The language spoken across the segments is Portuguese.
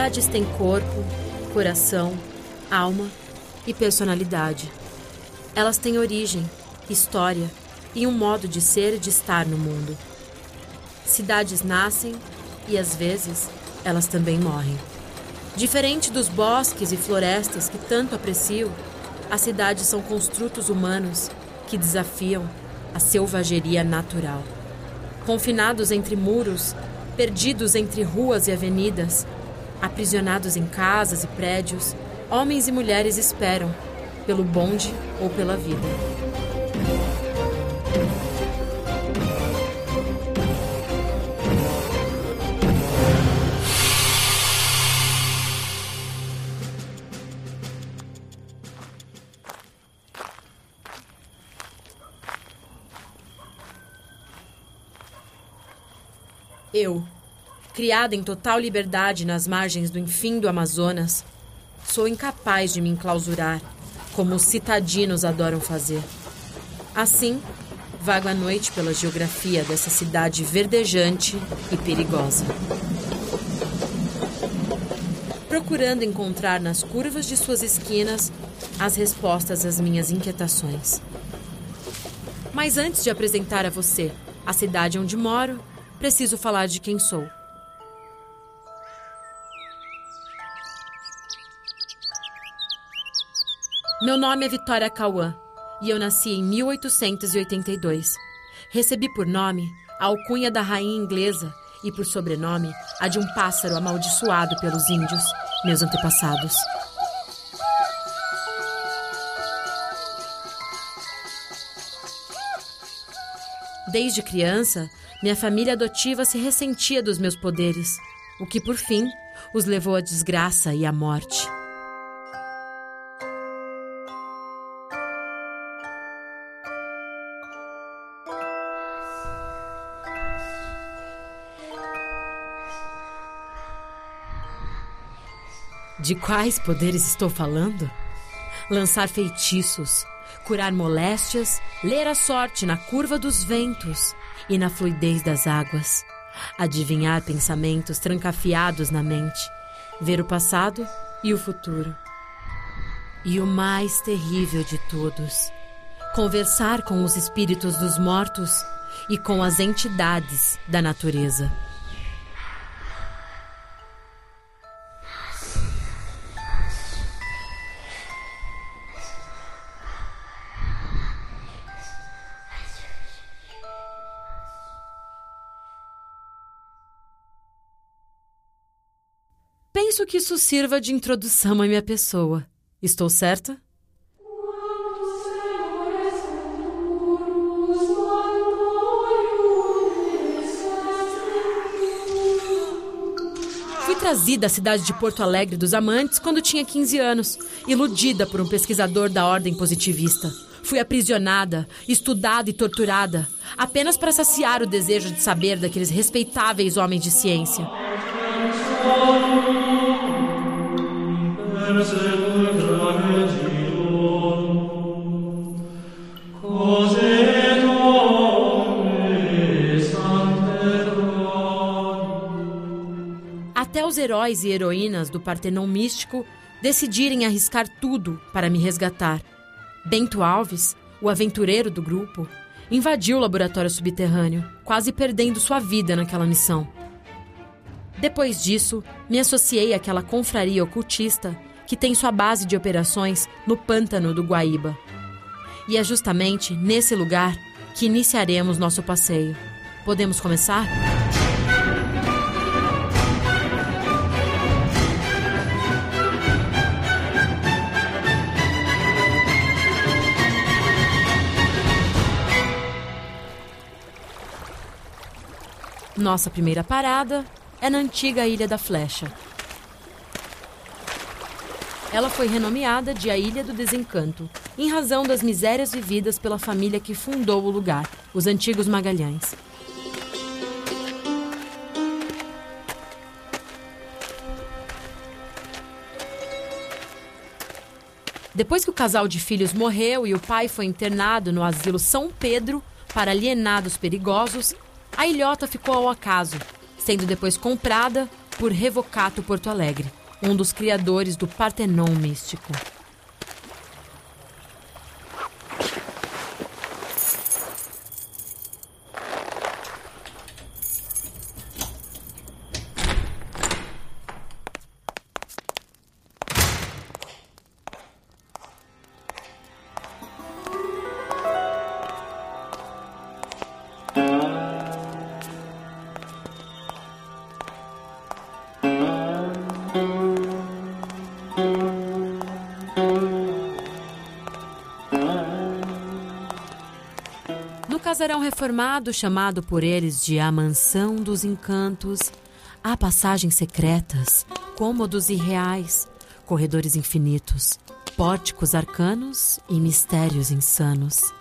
Cidades têm corpo, coração, alma e personalidade. Elas têm origem, história e um modo de ser e de estar no mundo. Cidades nascem e às vezes elas também morrem. Diferente dos bosques e florestas que tanto aprecio, as cidades são construtos humanos que desafiam a selvageria natural. Confinados entre muros, perdidos entre ruas e avenidas, aprisionados em casas e prédios, homens e mulheres esperam pelo bonde ou pela vida. Criada em total liberdade nas margens do infindo Amazonas, sou incapaz de me enclausurar, como os citadinos adoram fazer. Assim, vago à noite pela geografia dessa cidade verdejante e perigosa. Procurando encontrar nas curvas de suas esquinas as respostas às minhas inquietações. Mas antes de apresentar a você a cidade onde moro, preciso falar de quem sou. Meu nome é Vitória Cauã e eu nasci em 1882. Recebi por nome a alcunha da rainha inglesa e por sobrenome a de um pássaro amaldiçoado pelos índios, meus antepassados. Desde criança, minha família adotiva se ressentia dos meus poderes, o que por fim os levou à desgraça e à morte. De quais poderes estou falando? Lançar feitiços, curar moléstias, ler a sorte na curva dos ventos e na fluidez das águas, adivinhar pensamentos trancafiados na mente, ver o passado e o futuro. E o mais terrível de todos, conversar com os espíritos dos mortos e com as entidades da natureza. Penso que isso sirva de introdução à minha pessoa. Estou certa? Fui trazida à cidade de Porto Alegre dos Amantes quando tinha 15 anos, iludida por um pesquisador da ordem positivista. Fui aprisionada, estudada e torturada, apenas para saciar o desejo de saber daqueles respeitáveis homens de ciência. Até os heróis e heroínas do Partenon místico decidirem arriscar tudo para me resgatar. Bento Alves, o aventureiro do grupo, invadiu o laboratório subterrâneo, quase perdendo sua vida naquela missão. Depois disso, me associei àquela confraria ocultista que tem sua base de operações no pântano do Guaíba. E é justamente nesse lugar que iniciaremos nosso passeio. Podemos começar? Nossa primeira parada é na antiga Ilha da Flecha. Ela foi renomeada de a Ilha do Desencanto, em razão das misérias vividas pela família que fundou o lugar, os antigos Magalhães. Depois que o casal de filhos morreu e o pai foi internado no asilo São Pedro para alienados perigosos, a ilhota ficou ao acaso, sendo depois comprada por Revocato Porto Alegre, um dos criadores do Partenon místico. Casarão reformado, chamado por eles de a Mansão dos Encantos, há passagens secretas, cômodos irreais, corredores infinitos, pórticos arcanos e mistérios insanos.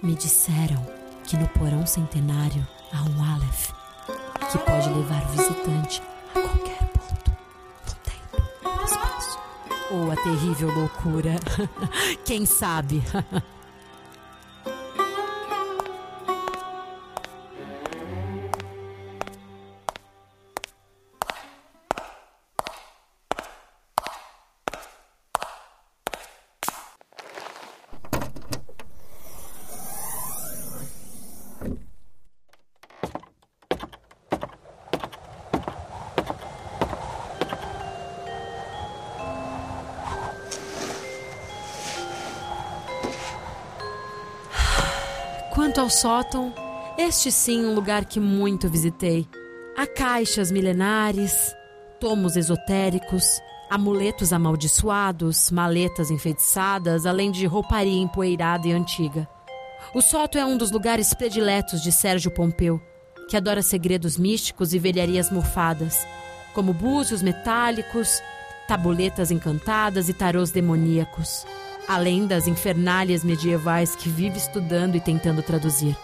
Me disseram que no porão centenário há um Aleph que pode levar o visitante a qualquer ponto no tempo no espaço. Ou a terrível loucura. Quem sabe? ao sótão, este sim um lugar que muito visitei. Há caixas milenares, tomos esotéricos, amuletos amaldiçoados, maletas enfeitiçadas, além de rouparia empoeirada e antiga. O sótão é um dos lugares prediletos de Sérgio Pompeu, que adora segredos místicos e velharias mofadas, como búzios metálicos, tabuletas encantadas e tarôs demoníacos além das infernálias medievais que vive estudando e tentando traduzir.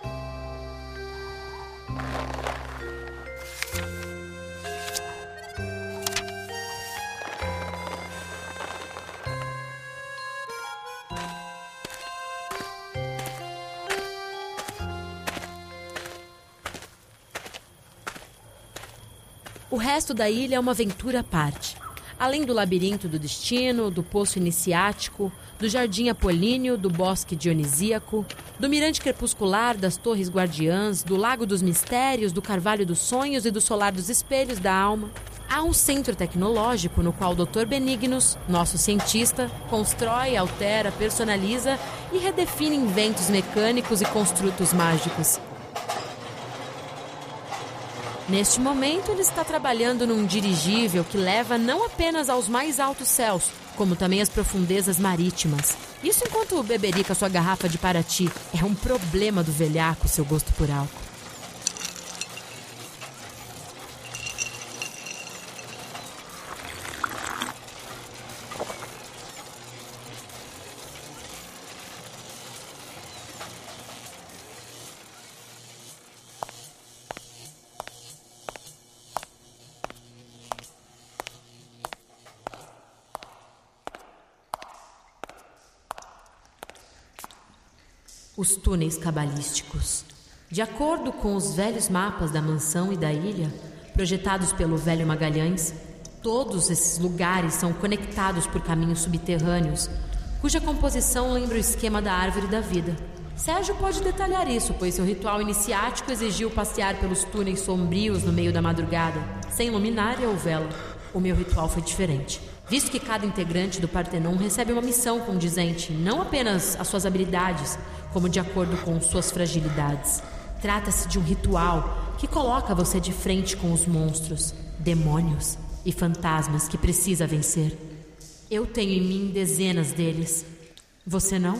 O resto da ilha é uma aventura à parte. Além do labirinto do destino, do poço iniciático, do Jardim Apolíneo, do Bosque Dionisíaco, do Mirante Crepuscular, das Torres Guardiãs, do Lago dos Mistérios, do Carvalho dos Sonhos e do Solar dos Espelhos da Alma. Há um centro tecnológico no qual o Dr. Benignos, nosso cientista, constrói, altera, personaliza e redefine inventos mecânicos e construtos mágicos. Neste momento, ele está trabalhando num dirigível que leva não apenas aos mais altos céus, como também as profundezas marítimas. Isso enquanto beberica sua garrafa de Paraty. É um problema do velhaco seu gosto por álcool. Os túneis cabalísticos. De acordo com os velhos mapas da mansão e da ilha, projetados pelo velho Magalhães, todos esses lugares são conectados por caminhos subterrâneos, cuja composição lembra o esquema da árvore da vida. Sérgio pode detalhar isso, pois seu ritual iniciático exigiu passear pelos túneis sombrios no meio da madrugada, sem luminária ou vela. O meu ritual foi diferente visto que cada integrante do Partenon recebe uma missão condizente, não apenas as suas habilidades, como de acordo com suas fragilidades. Trata-se de um ritual que coloca você de frente com os monstros, demônios e fantasmas que precisa vencer. Eu tenho em mim dezenas deles. Você não?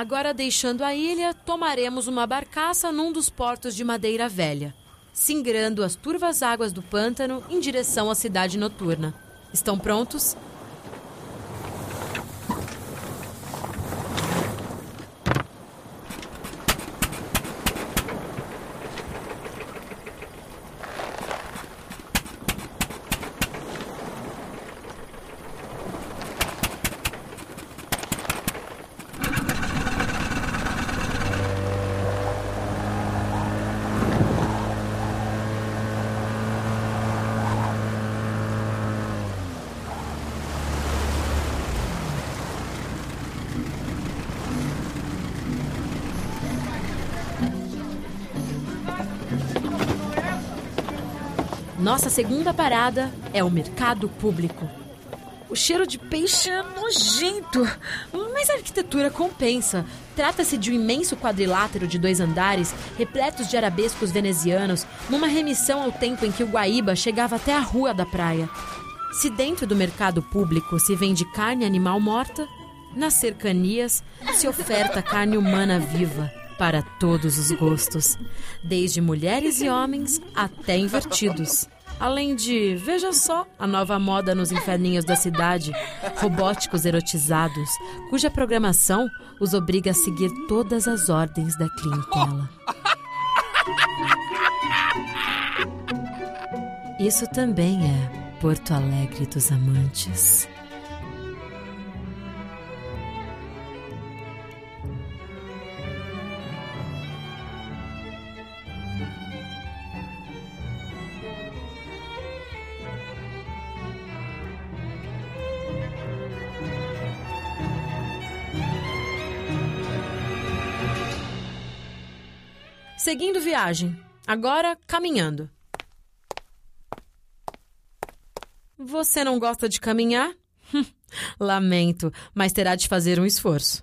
Agora, deixando a ilha, tomaremos uma barcaça num dos portos de Madeira Velha, singrando as turvas águas do pântano em direção à cidade noturna. Estão prontos? Nossa segunda parada é o mercado público. O cheiro de peixe é nojento, mas a arquitetura compensa. Trata-se de um imenso quadrilátero de dois andares, repletos de arabescos venezianos, numa remissão ao tempo em que o Guaíba chegava até a rua da praia. Se dentro do mercado público se vende carne animal morta, nas cercanias se oferta carne humana viva para todos os gostos, desde mulheres e homens até invertidos. Além de, veja só, a nova moda nos inferninhos da cidade, robóticos erotizados, cuja programação os obriga a seguir todas as ordens da clientela. Isso também é Porto Alegre dos Amantes. Seguindo viagem. Agora caminhando. Você não gosta de caminhar? Lamento, mas terá de fazer um esforço.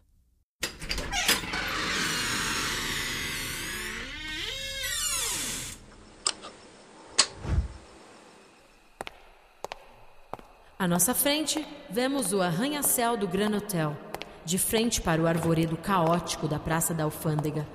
À nossa frente, vemos o arranha-céu do Gran Hotel, de frente para o arvoredo caótico da Praça da Alfândega.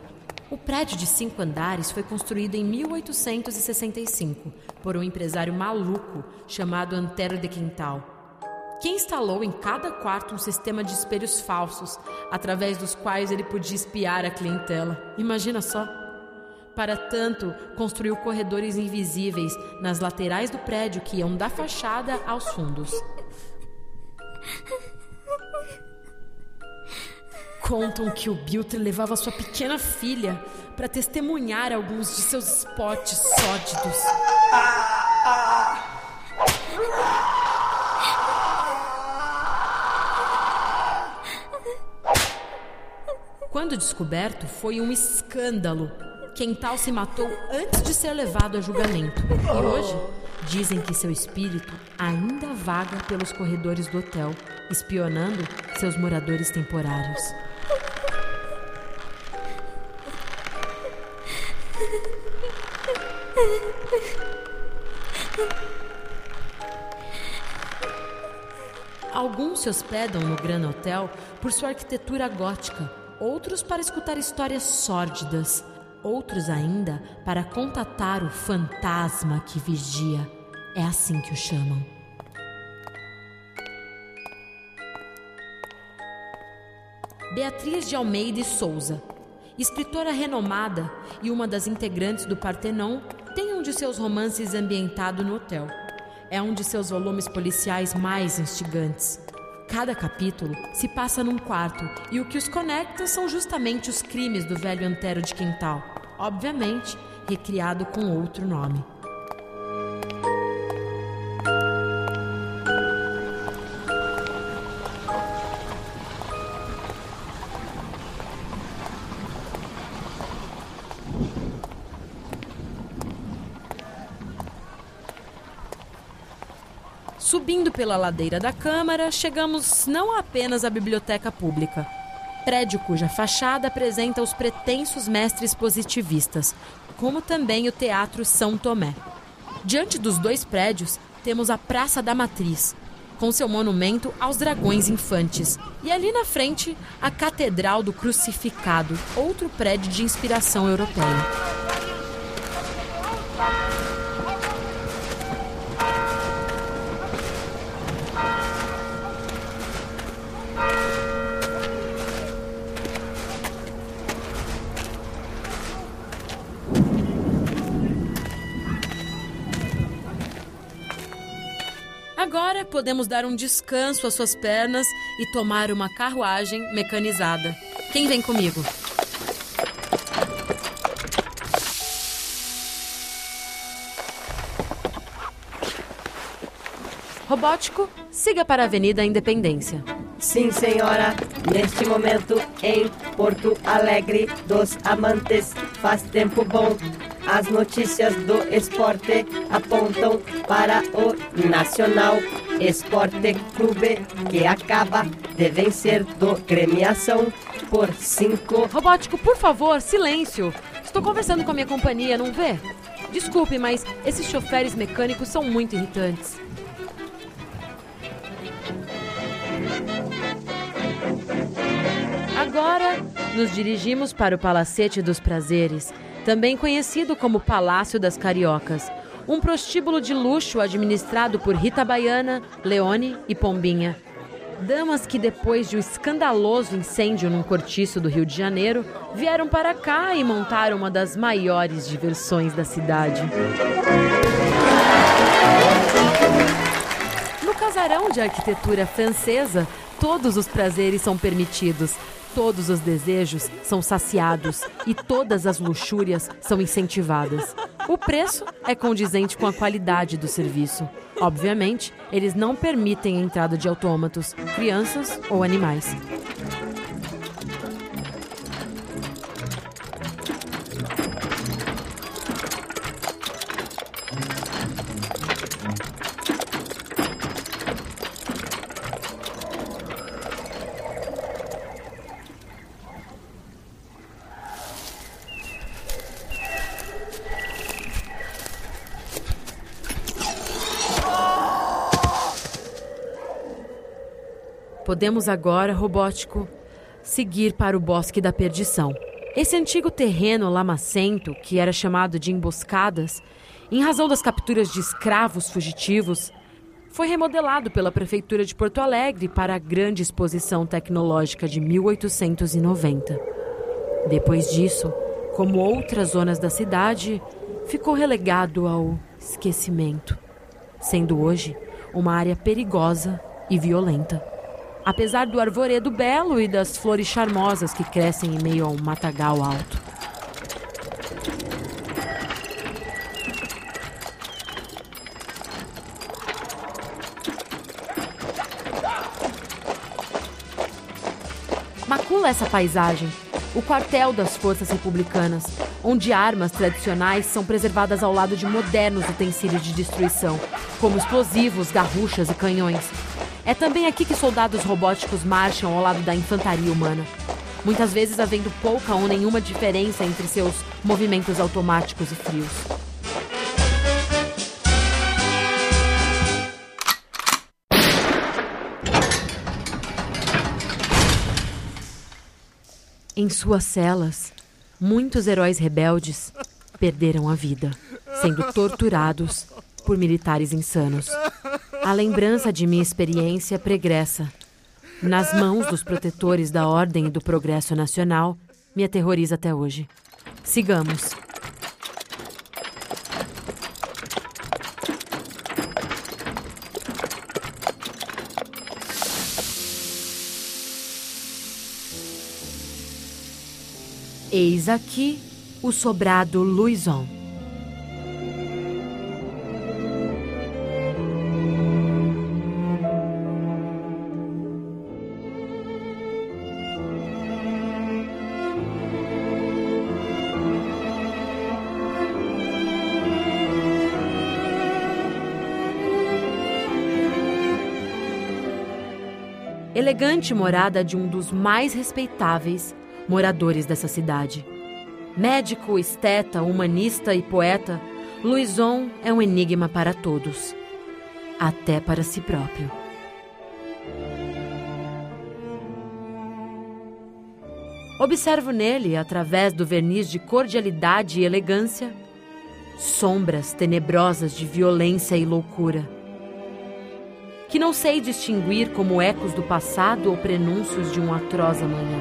O prédio de cinco andares foi construído em 1865 por um empresário maluco chamado Antero de Quintal, que instalou em cada quarto um sistema de espelhos falsos, através dos quais ele podia espiar a clientela. Imagina só! Para tanto, construiu corredores invisíveis nas laterais do prédio que iam da fachada aos fundos. Contam que o Biltre levava sua pequena filha para testemunhar alguns de seus spots sórdidos. Quando descoberto, foi um escândalo. Quental se matou antes de ser levado a julgamento. E hoje, dizem que seu espírito ainda vaga pelos corredores do hotel, espionando seus moradores temporários. Alguns se hospedam no Gran Hotel por sua arquitetura gótica, outros para escutar histórias sórdidas, outros ainda para contatar o fantasma que vigia. É assim que o chamam. Beatriz de Almeida e Souza, escritora renomada e uma das integrantes do Partenon, tem um de seus romances ambientado no hotel. É um de seus volumes policiais mais instigantes. Cada capítulo se passa num quarto e o que os conecta são justamente os crimes do velho Antero de Quintal, obviamente recriado com outro nome. Pela ladeira da Câmara, chegamos não apenas à biblioteca pública, prédio cuja fachada apresenta os pretensos mestres positivistas, como também o Teatro São Tomé. Diante dos dois prédios, temos a Praça da Matriz, com seu monumento aos dragões infantes, e ali na frente, a Catedral do Crucificado, outro prédio de inspiração europeia. Podemos dar um descanso às suas pernas e tomar uma carruagem mecanizada. Quem vem comigo? Robótico, siga para a Avenida Independência. Sim, senhora. Neste momento, em Porto Alegre dos Amantes, faz tempo bom As notícias do esporte apontam para o Nacional Esporte Clube, que acaba de vencer do Gremiação por 5. Robótico, por favor, silêncio. Estou conversando com a minha companhia, não vê? Desculpe, mas esses choferes mecânicos são muito irritantes. Agora, nos dirigimos para o Palacete dos Prazeres, também conhecido como Palácio das Cariocas, um prostíbulo de luxo administrado por Rita Baiana, Leone e Pombinha. Damas que, depois de um escandaloso incêndio num cortiço do Rio de Janeiro, vieram para cá e montaram uma das maiores diversões da cidade. No casarão de arquitetura francesa, todos os prazeres são permitidos, todos os desejos são saciados e todas as luxúrias são incentivadas. O preço é condizente com a qualidade do serviço. Obviamente, eles não permitem a entrada de autômatos, crianças ou animais. Podemos agora, robótico, seguir para o Bosque da Perdição. Esse antigo terreno lamacento, que era chamado de emboscadas, em razão das capturas de escravos fugitivos, foi remodelado pela Prefeitura de Porto Alegre para a Grande Exposição Tecnológica de 1890. Depois disso, como outras zonas da cidade, ficou relegado ao esquecimento, sendo hoje uma área perigosa e violenta apesar do arvoredo belo e das flores charmosas que crescem em meio a um matagal alto. Macula essa paisagem, o quartel das forças republicanas, onde armas tradicionais são preservadas ao lado de modernos utensílios de destruição, como explosivos, garruchas e canhões. É também aqui que soldados robóticos marcham ao lado da infantaria humana, muitas vezes havendo pouca ou nenhuma diferença entre seus movimentos automáticos e frios. Em suas celas, muitos heróis rebeldes perderam a vida, sendo torturados por militares insanos. A lembrança de minha experiência pregressa, nas mãos dos protetores da ordem e do progresso nacional, me aterroriza até hoje. Sigamos. Eis aqui o sobrado Luizon. Elegante morada de um dos mais respeitáveis moradores dessa cidade. Médico, esteta, humanista e poeta, Luizon é um enigma para todos, até para si próprio. Observo nele, através do verniz de cordialidade e elegância, sombras tenebrosas de violência e loucura que não sei distinguir como ecos do passado ou prenúncios de um atroz amanhã.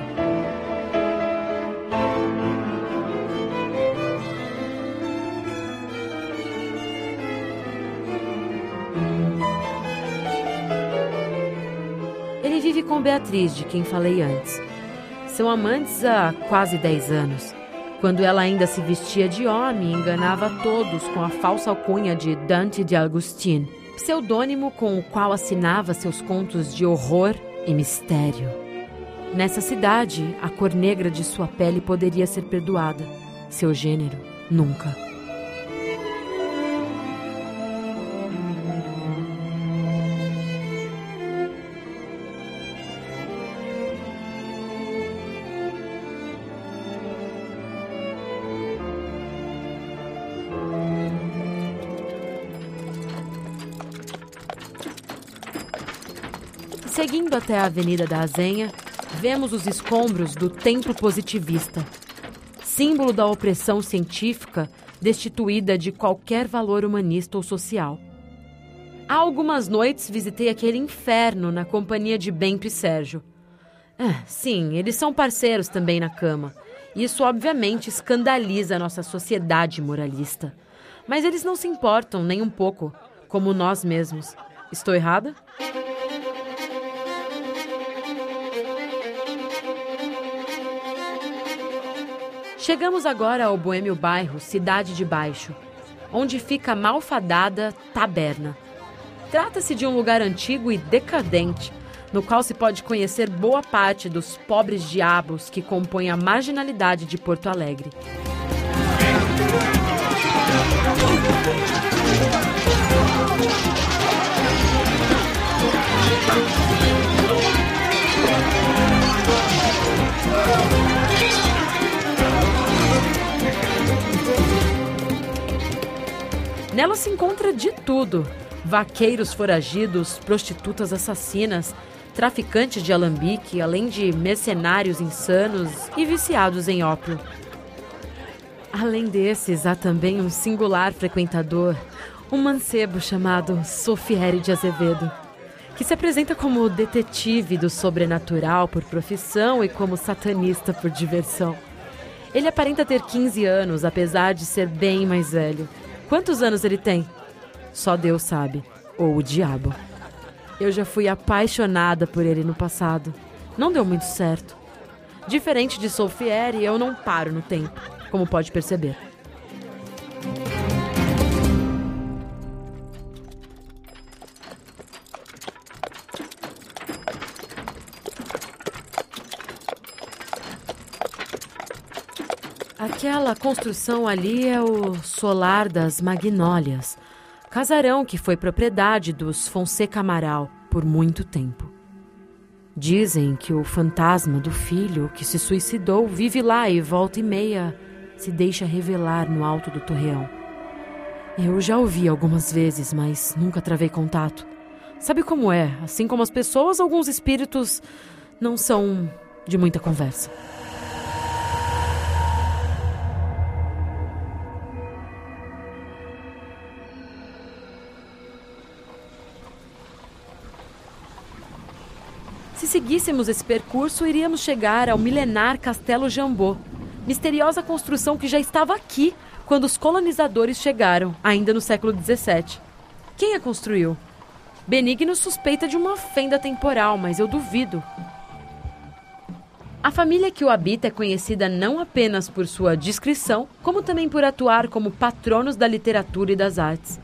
Ele vive com Beatriz, de quem falei antes. São amantes há quase 10 anos. Quando ela ainda se vestia de homem, enganava todos com a falsa alcunha de Dante de Agustin pseudônimo com o qual assinava seus contos de horror e mistério. Nessa cidade, a cor negra de sua pele poderia ser perdoada, seu gênero, nunca. Seguindo até a Avenida da Azenha, vemos os escombros do templo positivista, símbolo da opressão científica destituída de qualquer valor humanista ou social. Há algumas noites visitei aquele inferno na companhia de Bento e Sérgio. Ah, sim, eles são parceiros também na cama. Isso obviamente escandaliza a nossa sociedade moralista. Mas eles não se importam nem um pouco, como nós mesmos. Estou errada? Chegamos agora ao boêmio bairro Cidade de Baixo, onde fica a malfadada Taberna. Trata-se de um lugar antigo e decadente, no qual se pode conhecer boa parte dos pobres diabos que compõem a marginalidade de Porto Alegre. Nela se encontra de tudo: vaqueiros foragidos, prostitutas assassinas, traficantes de alambique, além de mercenários insanos e viciados em ópio. Além desses, há também um singular frequentador, um mancebo chamado Sofieri de Azevedo, que se apresenta como detetive do sobrenatural por profissão e como satanista por diversão. Ele aparenta ter 15 anos, apesar de ser bem mais velho. Quantos anos ele tem? Só Deus sabe. Ou o diabo. Eu já fui apaixonada por ele no passado. Não deu muito certo. Diferente de Solfieri, eu não paro no tempo, como pode perceber. Aquela construção ali é o Solar das Magnólias, casarão que foi propriedade dos Fonseca Amaral por muito tempo. Dizem que o fantasma do filho que se suicidou vive lá e volta e meia se deixa revelar no alto do torreão. Eu já ouvi algumas vezes, mas nunca travei contato. Sabe como é? Assim como as pessoas, alguns espíritos não são de muita conversa. Seguíssemos esse percurso, iríamos chegar ao milenar Castelo Jambô, misteriosa construção que já estava aqui quando os colonizadores chegaram, ainda no século XVII. Quem a construiu? Benigno suspeita de uma fenda temporal, mas eu duvido. A família que o habita é conhecida não apenas por sua discrição, como também por atuar como patronos da literatura e das artes.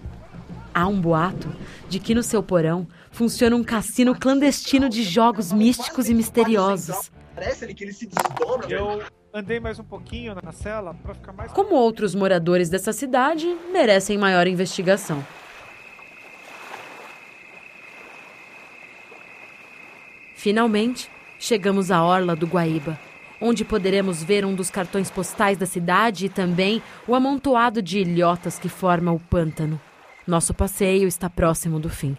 Há um boato de que no seu porão funciona um cassino clandestino de jogos místicos e misteriosos. Parece que ele se desdobra. Eu andei mais um pouquinho na cela para ficar mais. Como outros moradores dessa cidade, merecem maior investigação. Finalmente, chegamos à orla do Guaíba, onde poderemos ver um dos cartões postais da cidade e também o amontoado de ilhotas que forma o pântano. Nosso passeio está próximo do fim.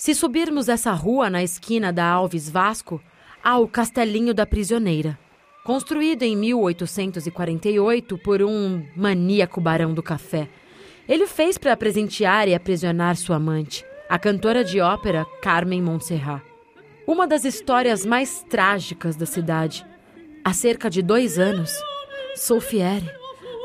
Se subirmos essa rua na esquina da Alves Vasco, há o Castelinho da Prisioneira. Construído em 1848 por um maníaco barão do café. Ele fez para presentear e aprisionar sua amante, a cantora de ópera Carmen Montserrat. Uma das histórias mais trágicas da cidade. Há cerca de dois anos, Solfieri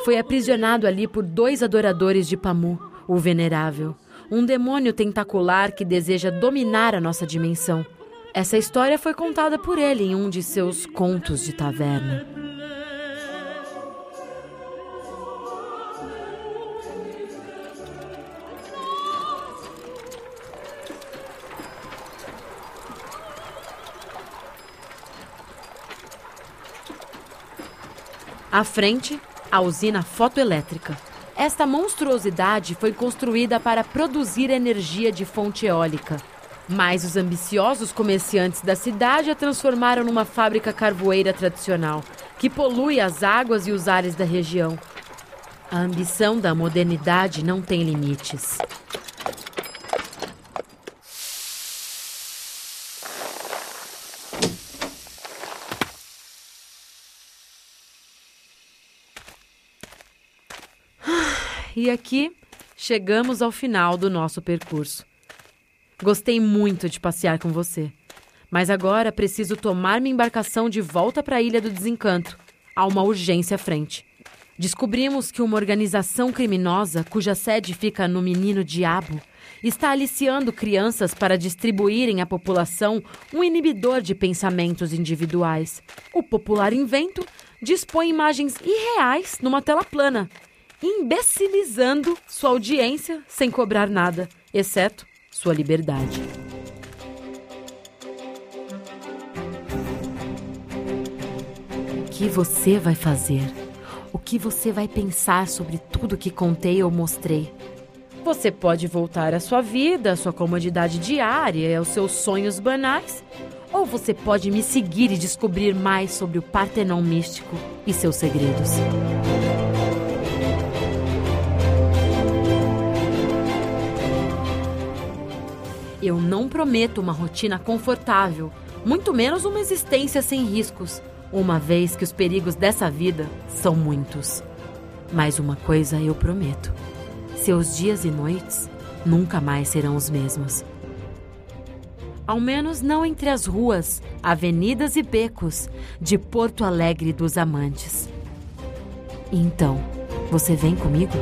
foi aprisionado ali por dois adoradores de Pamu, o Venerável, um demônio tentacular que deseja dominar a nossa dimensão. Essa história foi contada por ele em um de seus contos de taverna. À frente, a usina fotoelétrica. Esta monstruosidade foi construída para produzir energia de fonte eólica. Mas os ambiciosos comerciantes da cidade a transformaram numa fábrica carvoeira tradicional, que polui as águas e os ares da região. A ambição da modernidade não tem limites. E aqui chegamos ao final do nosso percurso. Gostei muito de passear com você, mas agora preciso tomar minha embarcação de volta para a Ilha do Desencanto. Há uma urgência à frente. Descobrimos que uma organização criminosa, cuja sede fica no Menino Diabo, está aliciando crianças para distribuírem à população um inibidor de pensamentos individuais. O popular invento dispõe imagens irreais numa tela plana, imbecilizando sua audiência sem cobrar nada, exceto sua liberdade. O que você vai fazer? O que você vai pensar sobre tudo que contei ou mostrei? Você pode voltar à sua vida, à sua comodidade diária, aos seus sonhos banais, ou você pode me seguir e descobrir mais sobre o Partenon místico e seus segredos. Eu não prometo uma rotina confortável, muito menos uma existência sem riscos, uma vez que os perigos dessa vida são muitos. Mas uma coisa eu prometo: seus dias e noites nunca mais serão os mesmos. Ao menos não entre as ruas, avenidas e becos de Porto Alegre dos Amantes. Então, você vem comigo?